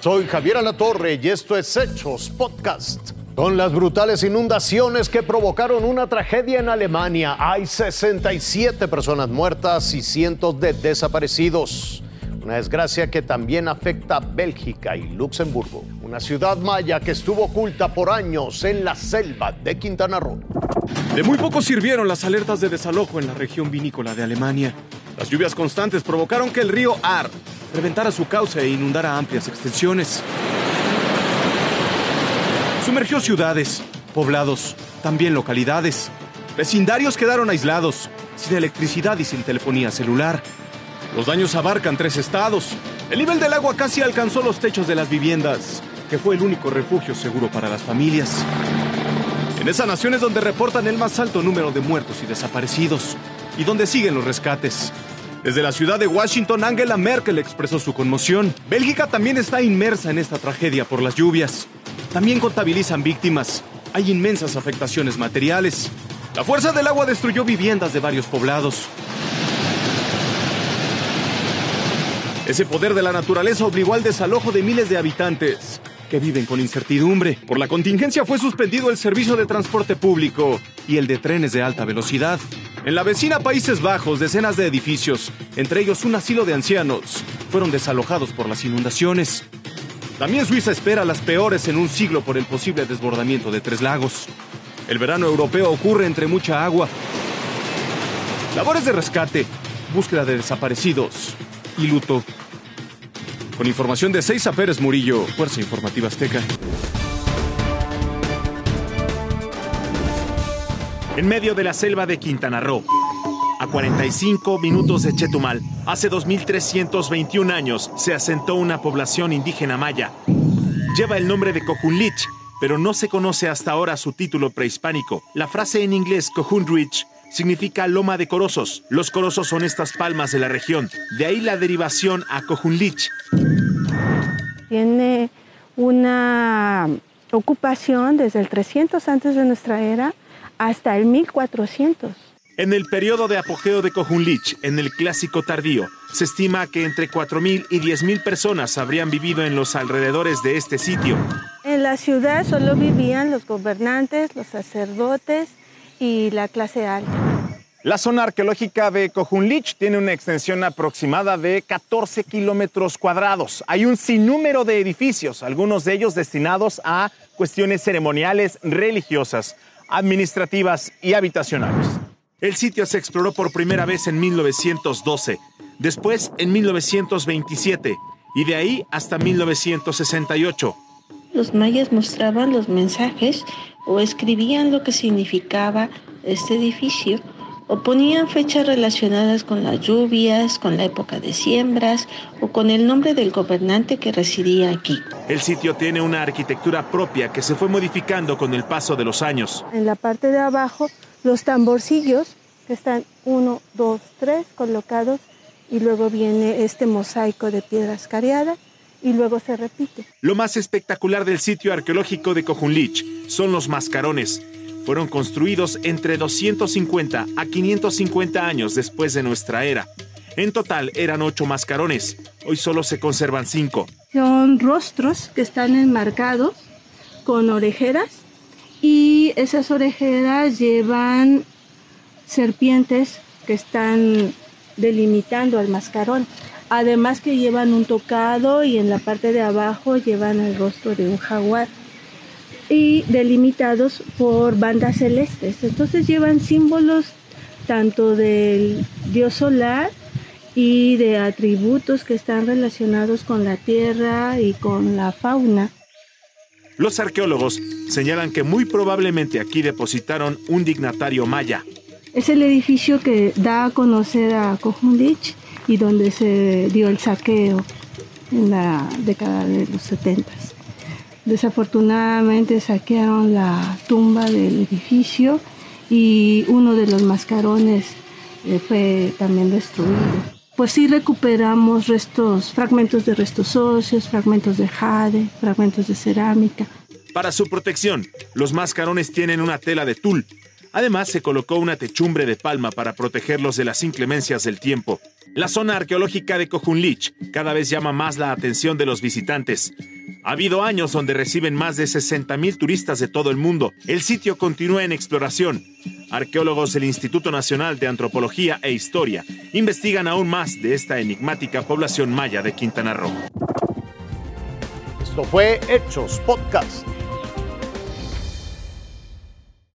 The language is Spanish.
Soy Javier Alatorre y esto es Hechos Podcast. Con las brutales inundaciones que provocaron una tragedia en Alemania, hay 67 personas muertas y cientos de desaparecidos. Una desgracia que también afecta a Bélgica y Luxemburgo, una ciudad maya que estuvo oculta por años en la selva de Quintana Roo. De muy poco sirvieron las alertas de desalojo en la región vinícola de Alemania. Las lluvias constantes provocaron que el río Ar reventara su cauce e inundara amplias extensiones. Sumergió ciudades, poblados, también localidades. Vecindarios quedaron aislados, sin electricidad y sin telefonía celular. Los daños abarcan tres estados. El nivel del agua casi alcanzó los techos de las viviendas, que fue el único refugio seguro para las familias. En esa nación es donde reportan el más alto número de muertos y desaparecidos, y donde siguen los rescates. Desde la ciudad de Washington, Angela Merkel expresó su conmoción. Bélgica también está inmersa en esta tragedia por las lluvias. También contabilizan víctimas. Hay inmensas afectaciones materiales. La fuerza del agua destruyó viviendas de varios poblados. Ese poder de la naturaleza obligó al desalojo de miles de habitantes que viven con incertidumbre. Por la contingencia fue suspendido el servicio de transporte público y el de trenes de alta velocidad. En la vecina Países Bajos, decenas de edificios, entre ellos un asilo de ancianos, fueron desalojados por las inundaciones. También Suiza espera las peores en un siglo por el posible desbordamiento de tres lagos. El verano europeo ocurre entre mucha agua. Labores de rescate, búsqueda de desaparecidos y luto. Con información de Seiza Pérez Murillo, Fuerza Informativa Azteca. En medio de la selva de Quintana Roo, a 45 minutos de Chetumal, hace 2321 años se asentó una población indígena maya. Lleva el nombre de Cojunlich, pero no se conoce hasta ahora su título prehispánico. La frase en inglés Cojunrich significa loma de corozos. Los corozos son estas palmas de la región, de ahí la derivación a Cojunlich. Tiene una ocupación desde el 300 antes de nuestra era hasta el 1400. En el periodo de apogeo de Cojunlich, en el clásico tardío, se estima que entre 4.000 y 10.000 personas habrían vivido en los alrededores de este sitio. En la ciudad solo vivían los gobernantes, los sacerdotes y la clase alta. La zona arqueológica de Cojunlich tiene una extensión aproximada de 14 kilómetros cuadrados. Hay un sinnúmero de edificios, algunos de ellos destinados a cuestiones ceremoniales, religiosas, administrativas y habitacionales. El sitio se exploró por primera vez en 1912, después en 1927 y de ahí hasta 1968. Los mayas mostraban los mensajes o escribían lo que significaba este edificio o ponían fechas relacionadas con las lluvias, con la época de siembras o con el nombre del gobernante que residía aquí. El sitio tiene una arquitectura propia que se fue modificando con el paso de los años. En la parte de abajo, los tamborcillos, que están uno, dos, tres colocados, y luego viene este mosaico de piedras cariadas y luego se repite. Lo más espectacular del sitio arqueológico de Cojunlich son los mascarones. Fueron construidos entre 250 a 550 años después de nuestra era. En total eran ocho mascarones. Hoy solo se conservan cinco. Son rostros que están enmarcados con orejeras y esas orejeras llevan serpientes que están delimitando al mascarón. Además que llevan un tocado y en la parte de abajo llevan el rostro de un jaguar y delimitados por bandas celestes. Entonces llevan símbolos tanto del dios solar y de atributos que están relacionados con la tierra y con la fauna. Los arqueólogos señalan que muy probablemente aquí depositaron un dignatario maya. Es el edificio que da a conocer a Cojunlich y donde se dio el saqueo en la década de los 70. Desafortunadamente saquearon la tumba del edificio y uno de los mascarones eh, fue también destruido. Pues sí recuperamos restos, fragmentos de restos óseos, fragmentos de jade, fragmentos de cerámica. Para su protección, los mascarones tienen una tela de tul. Además, se colocó una techumbre de palma para protegerlos de las inclemencias del tiempo. La zona arqueológica de Cojunlich cada vez llama más la atención de los visitantes. Ha habido años donde reciben más de 60.000 turistas de todo el mundo. El sitio continúa en exploración. Arqueólogos del Instituto Nacional de Antropología e Historia investigan aún más de esta enigmática población maya de Quintana Roo. Esto fue Hechos Podcast.